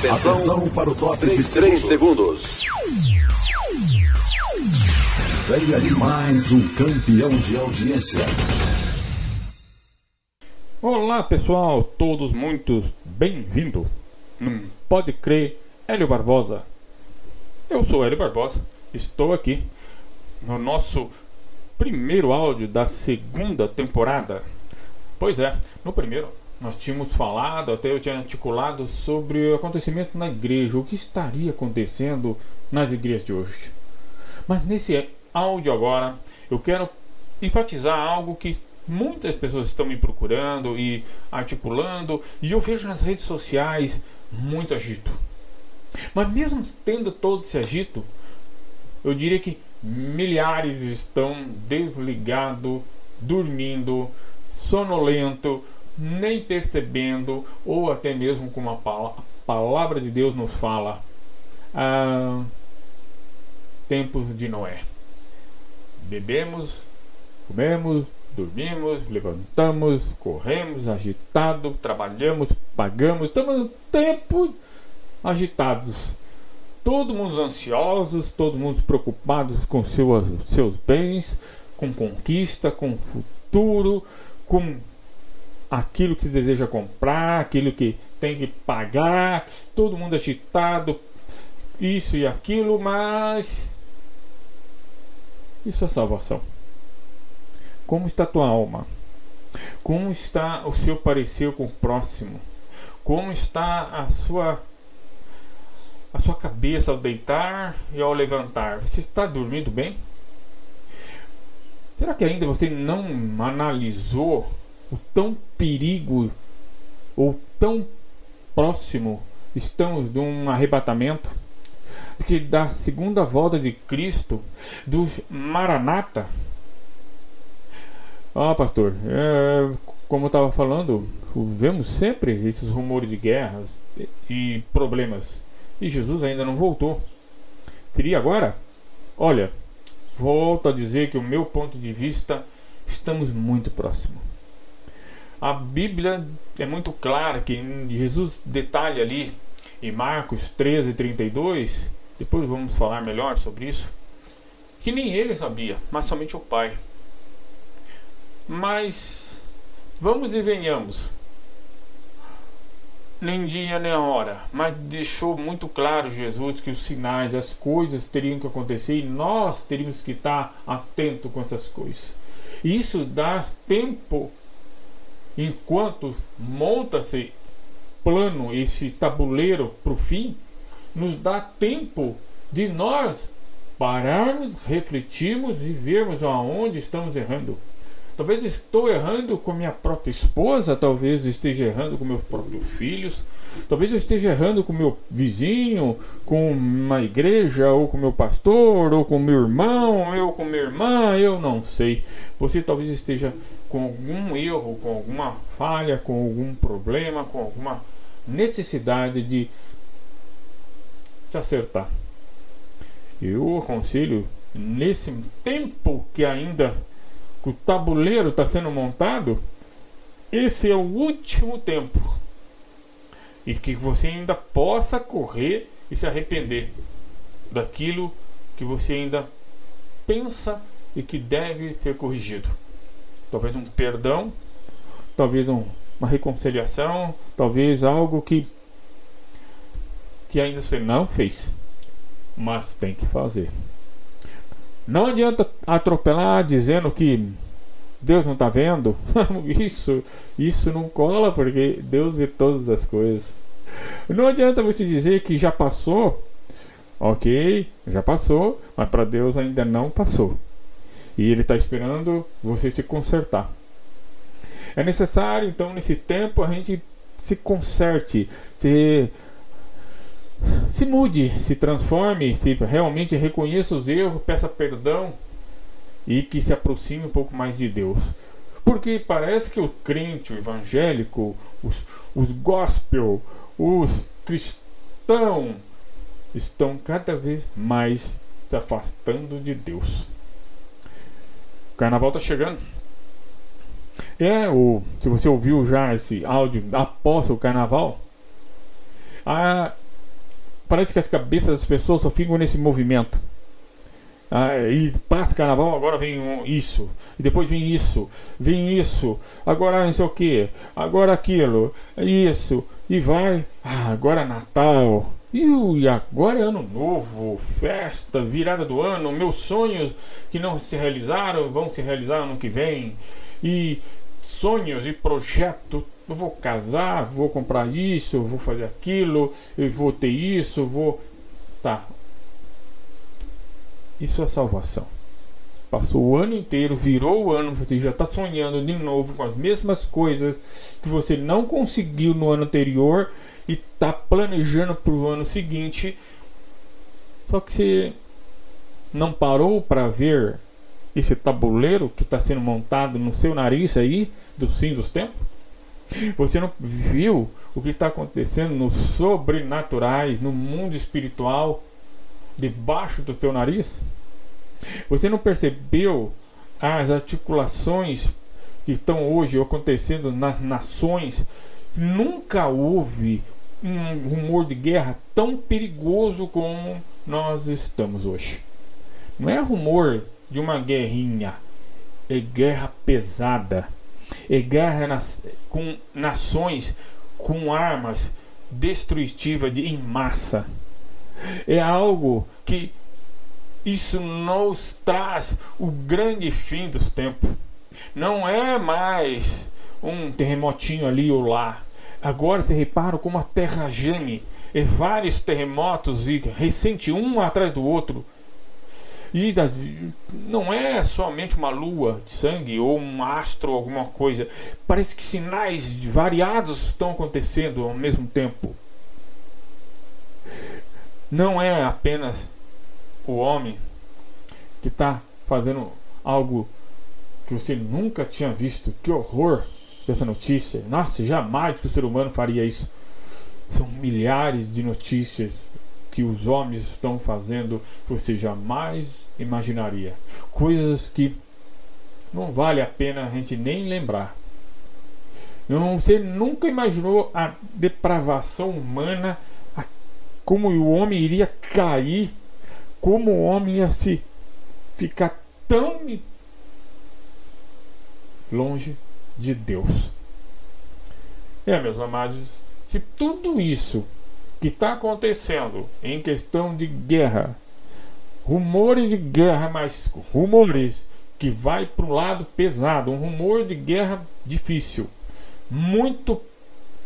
Atenção, Atenção para o top de 3 segundos. Venha de mais um campeão de audiência. Olá pessoal, todos muito bem-vindos. Hum, pode crer, Hélio Barbosa. Eu sou Hélio Barbosa, estou aqui no nosso primeiro áudio da segunda temporada. Pois é, no primeiro nós tínhamos falado, até eu tinha articulado sobre o acontecimento na igreja, o que estaria acontecendo nas igrejas de hoje. Mas nesse áudio agora, eu quero enfatizar algo que muitas pessoas estão me procurando e articulando, e eu vejo nas redes sociais muito agito. Mas mesmo tendo todo esse agito, eu diria que milhares estão desligados, dormindo, sonolento, nem percebendo, ou até mesmo como a palavra de Deus nos fala, ah, tempos de Noé. Bebemos, comemos, dormimos, levantamos, corremos, agitado, trabalhamos, pagamos, estamos no tempo agitados. Todo mundo ansiosos, todo mundo preocupado com seus, seus bens, com conquista, com futuro, com aquilo que deseja comprar, aquilo que tem que pagar, todo mundo agitado, isso e aquilo, mas isso é salvação. Como está tua alma? Como está o seu parecer com o próximo? Como está a sua a sua cabeça ao deitar e ao levantar? Você está dormindo bem? Será que ainda você não analisou o tão perigo ou tão próximo estamos de um arrebatamento? Que da segunda volta de Cristo, dos Maranata? Ah, pastor, é, como eu estava falando, vemos sempre esses rumores de guerras e problemas. E Jesus ainda não voltou. Seria agora? Olha, volto a dizer que o meu ponto de vista estamos muito próximo. A Bíblia é muito clara que Jesus detalha ali em Marcos 13, 32, depois vamos falar melhor sobre isso, que nem ele sabia, mas somente o Pai. Mas vamos e venhamos. Nem dia nem hora, mas deixou muito claro Jesus que os sinais, as coisas teriam que acontecer e nós teríamos que estar atento com essas coisas. Isso dá tempo enquanto monta-se plano, esse tabuleiro para o fim, nos dá tempo de nós pararmos, refletirmos e vermos aonde estamos errando. Talvez estou errando com minha própria esposa, talvez esteja errando com meus próprios filhos, talvez eu esteja errando com meu vizinho, com uma igreja, ou com meu pastor, ou com meu irmão, eu com minha irmã, eu não sei. Você talvez esteja com algum erro, com alguma falha, com algum problema, com alguma necessidade de se acertar. Eu aconselho nesse tempo que ainda o tabuleiro está sendo montado, esse é o último tempo. E que você ainda possa correr e se arrepender daquilo que você ainda pensa e que deve ser corrigido. Talvez um perdão, talvez um, uma reconciliação, talvez algo que que ainda você não fez, mas tem que fazer. Não adianta atropelar dizendo que Deus não está vendo. isso, isso não cola porque Deus vê todas as coisas. Não adianta você dizer que já passou. Ok, já passou, mas para Deus ainda não passou. E Ele está esperando você se consertar. É necessário, então, nesse tempo, a gente se conserte, se se mude, se transforme, se realmente reconheça os erros, peça perdão e que se aproxime um pouco mais de Deus. Porque parece que o crente, o evangélico, os, os gospel, os cristãos estão cada vez mais se afastando de Deus. O carnaval está chegando. É, o, se você ouviu já esse áudio após o carnaval, a parece que as cabeças das pessoas só ficam nesse movimento. Ah, e passa carnaval, agora vem isso, e depois vem isso, vem isso, agora não sei o que, agora aquilo, isso, e vai, ah, agora é Natal, e agora é ano novo, festa, virada do ano, meus sonhos que não se realizaram vão se realizar ano que vem, e sonhos e projeto. Eu vou casar, vou comprar isso, vou fazer aquilo, eu vou ter isso, vou. Tá, isso é salvação. Passou o ano inteiro, virou o ano, você já está sonhando de novo com as mesmas coisas que você não conseguiu no ano anterior e está planejando para o ano seguinte. Só que você não parou para ver esse tabuleiro que está sendo montado no seu nariz aí, do fim dos tempos? Você não viu o que está acontecendo nos sobrenaturais, no mundo espiritual? debaixo do teu nariz? Você não percebeu as articulações que estão hoje acontecendo nas nações? Nunca houve um rumor de guerra tão perigoso como nós estamos hoje. Não é rumor de uma guerrinha, é guerra pesada, guerra nas, com nações com armas destrutivas de, em massa. É algo que isso nos traz o grande fim dos tempos. Não é mais um terremotinho ali ou lá. Agora se repara como a terra geme. É vários terremotos e recente um atrás do outro. E não é somente uma lua de sangue ou um astro, alguma coisa. Parece que sinais variados estão acontecendo ao mesmo tempo não é apenas o homem que está fazendo algo que você nunca tinha visto. Que horror essa notícia! Nossa, jamais que o ser humano faria isso. São milhares de notícias que os homens estão fazendo você jamais imaginaria. Coisas que não vale a pena a gente nem lembrar. Você nunca imaginou a depravação humana como o homem iria cair, como o homem ia se ficar tão longe de Deus. É, meus amados, se tudo isso que está acontecendo em questão de guerra, rumores de guerra, mas rumores que vai para um lado pesado, um rumor de guerra difícil, muito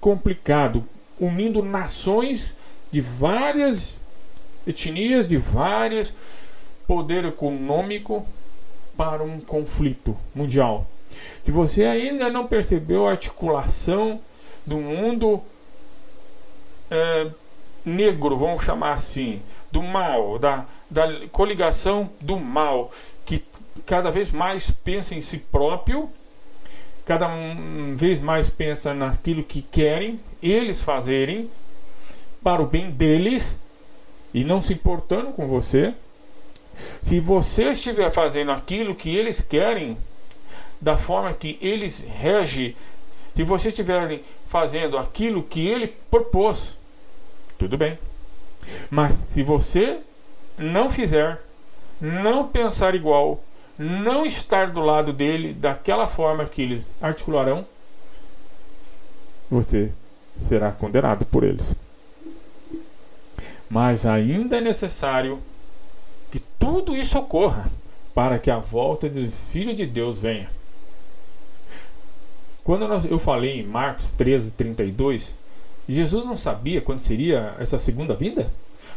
complicado, unindo nações de várias etnias, de vários poder econômico para um conflito mundial. Se você ainda não percebeu a articulação do mundo é, negro, vamos chamar assim, do mal, da, da coligação do mal, que cada vez mais pensa em si próprio, cada vez mais pensa naquilo que querem eles fazerem para o bem deles e não se importando com você. Se você estiver fazendo aquilo que eles querem, da forma que eles regem, se você estiver fazendo aquilo que ele propôs, tudo bem. Mas se você não fizer, não pensar igual, não estar do lado dele daquela forma que eles articularão, você será condenado por eles mas ainda é necessário que tudo isso ocorra para que a volta do Filho de Deus venha. Quando eu falei em Marcos 13, 32, Jesus não sabia quando seria essa segunda vinda?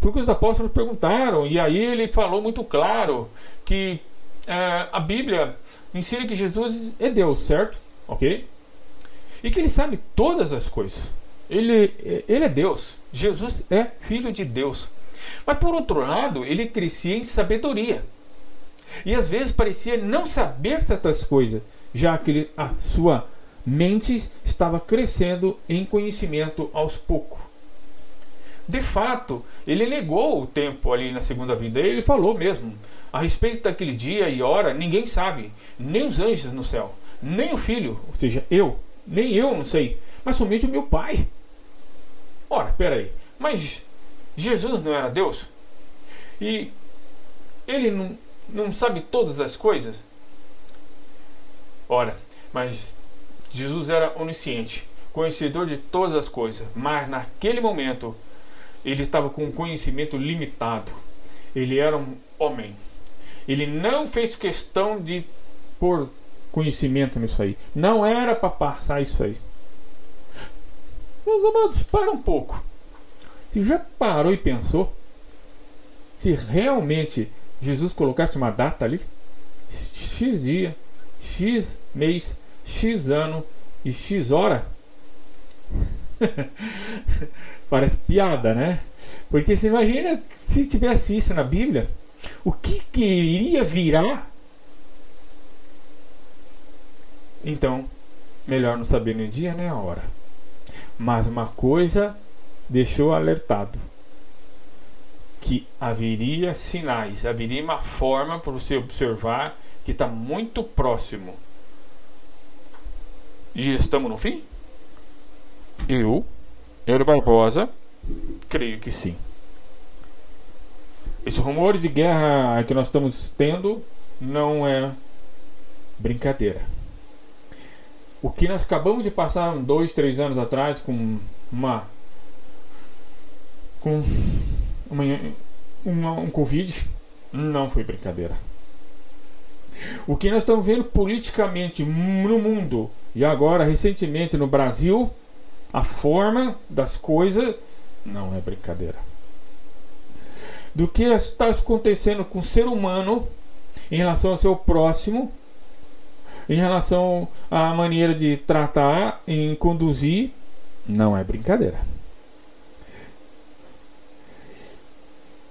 Porque os apóstolos perguntaram, e aí ele falou muito claro que é, a Bíblia ensina que Jesus é Deus, certo? Ok? E que ele sabe todas as coisas. Ele, ele é Deus. Jesus é filho de Deus. Mas por outro lado, ele crescia em sabedoria. E às vezes parecia não saber certas coisas, já que ele, a sua mente estava crescendo em conhecimento aos poucos. De fato, ele negou o tempo ali na segunda vida. Ele falou mesmo a respeito daquele dia e hora, ninguém sabe, nem os anjos no céu, nem o filho, ou seja, eu, nem eu não sei, mas somente o meu pai. Ora, peraí, mas Jesus não era Deus? E ele não, não sabe todas as coisas? Ora, mas Jesus era onisciente, conhecedor de todas as coisas, mas naquele momento ele estava com um conhecimento limitado. Ele era um homem. Ele não fez questão de pôr conhecimento nisso aí. Não era para passar isso aí. Meus amados, para um pouco. Você já parou e pensou? Se realmente Jesus colocasse uma data ali, X dia, X mês, X ano e X hora? Parece piada, né? Porque você imagina se tivesse isso na Bíblia, o que, que iria virar? Então, melhor não saber nem o dia nem a hora. Mas uma coisa deixou alertado: que haveria sinais, haveria uma forma para você observar que está muito próximo. E estamos no fim? Eu, Euro Barbosa, creio que sim. Esses rumores de guerra que nós estamos tendo não é brincadeira. O que nós acabamos de passar dois, três anos atrás com uma com uma, uma, um Covid não foi brincadeira. O que nós estamos vendo politicamente no mundo e agora recentemente no Brasil, a forma das coisas não é brincadeira. Do que está acontecendo com o ser humano em relação ao seu próximo em relação à maneira de tratar, em conduzir, não é brincadeira.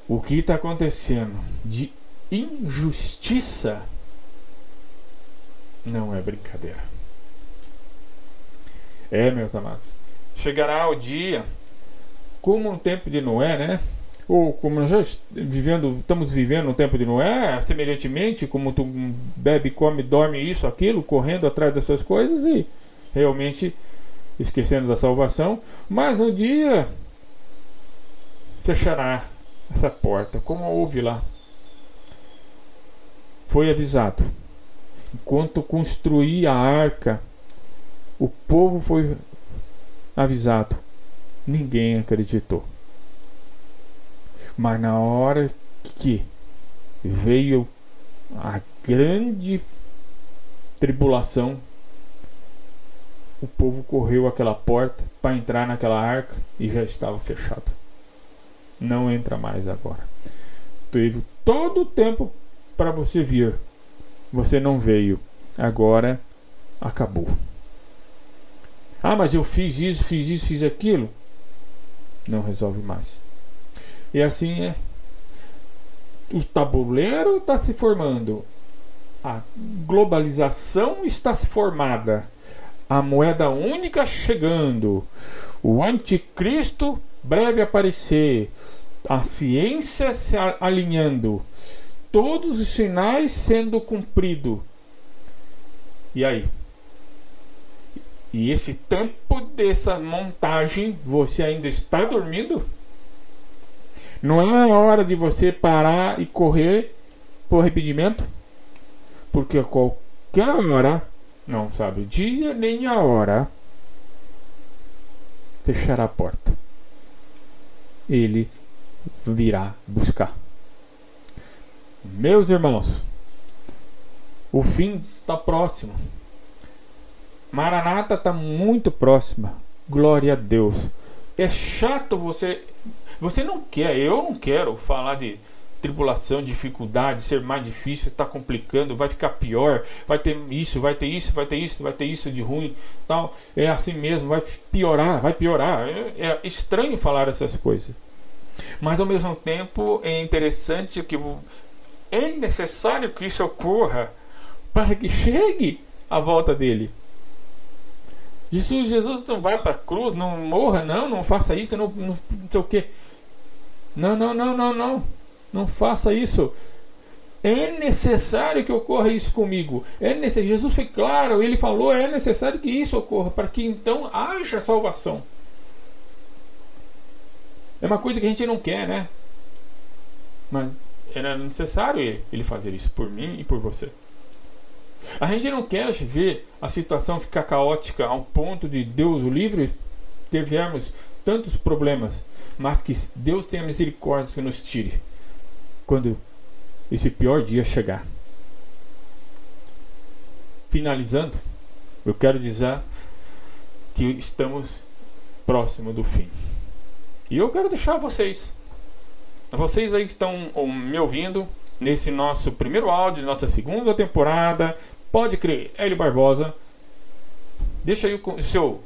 O que está acontecendo de injustiça não é brincadeira. É, meus amados. Chegará o dia, como no tempo de Noé, né? ou como já vivendo, estamos vivendo no tempo de Noé, semelhantemente, como tu bebe, come, dorme isso, aquilo, correndo atrás das suas coisas e realmente esquecendo da salvação, mas um dia fechará essa porta, como houve lá. Foi avisado. Enquanto construía a arca, o povo foi avisado. Ninguém acreditou. Mas na hora que veio a grande tribulação, o povo correu aquela porta para entrar naquela arca e já estava fechado. Não entra mais agora. Teve todo o tempo para você vir. Você não veio. Agora acabou. Ah, mas eu fiz isso, fiz isso, fiz aquilo. Não resolve mais. E assim é. O tabuleiro está se formando. A globalização está se formada. A moeda única chegando. O anticristo breve aparecer. A ciência se alinhando. Todos os sinais sendo cumpridos. E aí? E esse tempo dessa montagem, você ainda está dormindo? Não é hora de você parar e correr por arrependimento? Porque a qualquer hora, não sabe o dia nem a hora, fechará a porta. Ele virá buscar. Meus irmãos, o fim está próximo. Maranata está muito próxima. Glória a Deus. É chato você você não quer, eu não quero falar de tribulação, dificuldade, ser mais difícil, está complicando, vai ficar pior, vai ter isso, vai ter isso, vai ter isso, vai ter isso de ruim, tal. É assim mesmo, vai piorar, vai piorar. É, é estranho falar essas coisas. Mas ao mesmo tempo é interessante que é necessário que isso ocorra para que chegue a volta dele. Jesus, Jesus não vai para a cruz, não morra, não, não faça isso, não, não, não sei o que. Não, não, não, não, não. Não faça isso. É necessário que ocorra isso comigo. É necessário. Jesus foi claro, ele falou, é necessário que isso ocorra para que então haja salvação. É uma coisa que a gente não quer, né? Mas era necessário ele fazer isso por mim e por você. A gente não quer ver a situação ficar caótica ao ponto de Deus o livre tivermos tantos problemas, mas que Deus tenha misericórdia que nos tire quando esse pior dia chegar. Finalizando, eu quero dizer que estamos próximo do fim. E eu quero deixar vocês, vocês aí que estão me ouvindo nesse nosso primeiro áudio, nossa segunda temporada, pode crer, Hélio Barbosa, deixa aí o seu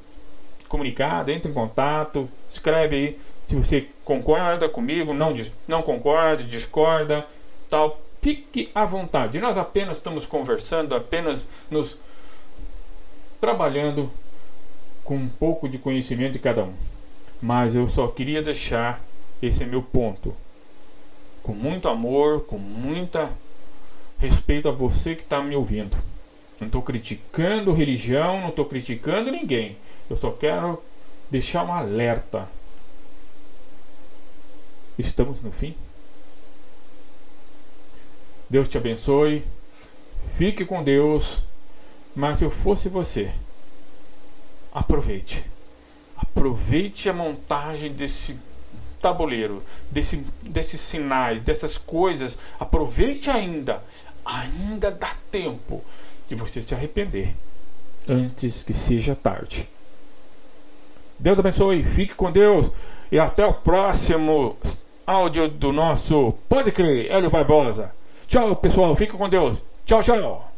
comunicado, entre em contato, escreve aí se você concorda comigo, não, não concorda, discorda, tal. Fique à vontade. Nós apenas estamos conversando, apenas nos trabalhando com um pouco de conhecimento de cada um. Mas eu só queria deixar esse é meu ponto. Com muito amor, com muita respeito a você que está me ouvindo. Não estou criticando religião, não estou criticando ninguém. Eu só quero deixar um alerta. Estamos no fim. Deus te abençoe. Fique com Deus. Mas se eu fosse você, aproveite. Aproveite a montagem desse tabuleiro, desse, desses sinais, dessas coisas. Aproveite ainda. Ainda dá tempo de você se arrepender antes que seja tarde. Deus abençoe, fique com Deus e até o próximo áudio do nosso Pode Crer, Hélio Barbosa. Tchau, pessoal, fique com Deus. Tchau, tchau.